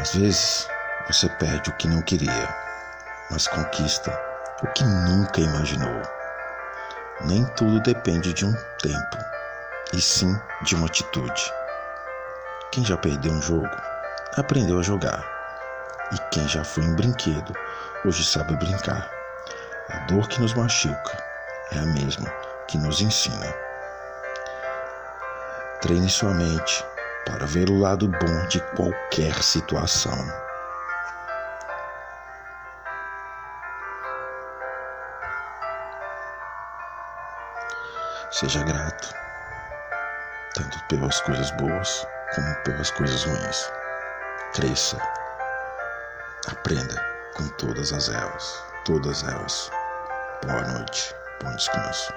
Às vezes você perde o que não queria, mas conquista o que nunca imaginou. Nem tudo depende de um tempo, e sim de uma atitude. Quem já perdeu um jogo, aprendeu a jogar. E quem já foi um brinquedo, hoje sabe brincar. A dor que nos machuca é a mesma que nos ensina. Treine sua mente para ver o lado bom de qualquer situação. Seja grato, tanto pelas coisas boas como pelas coisas ruins. Cresça, aprenda com todas as elas, todas elas. Boa noite, bom descanso.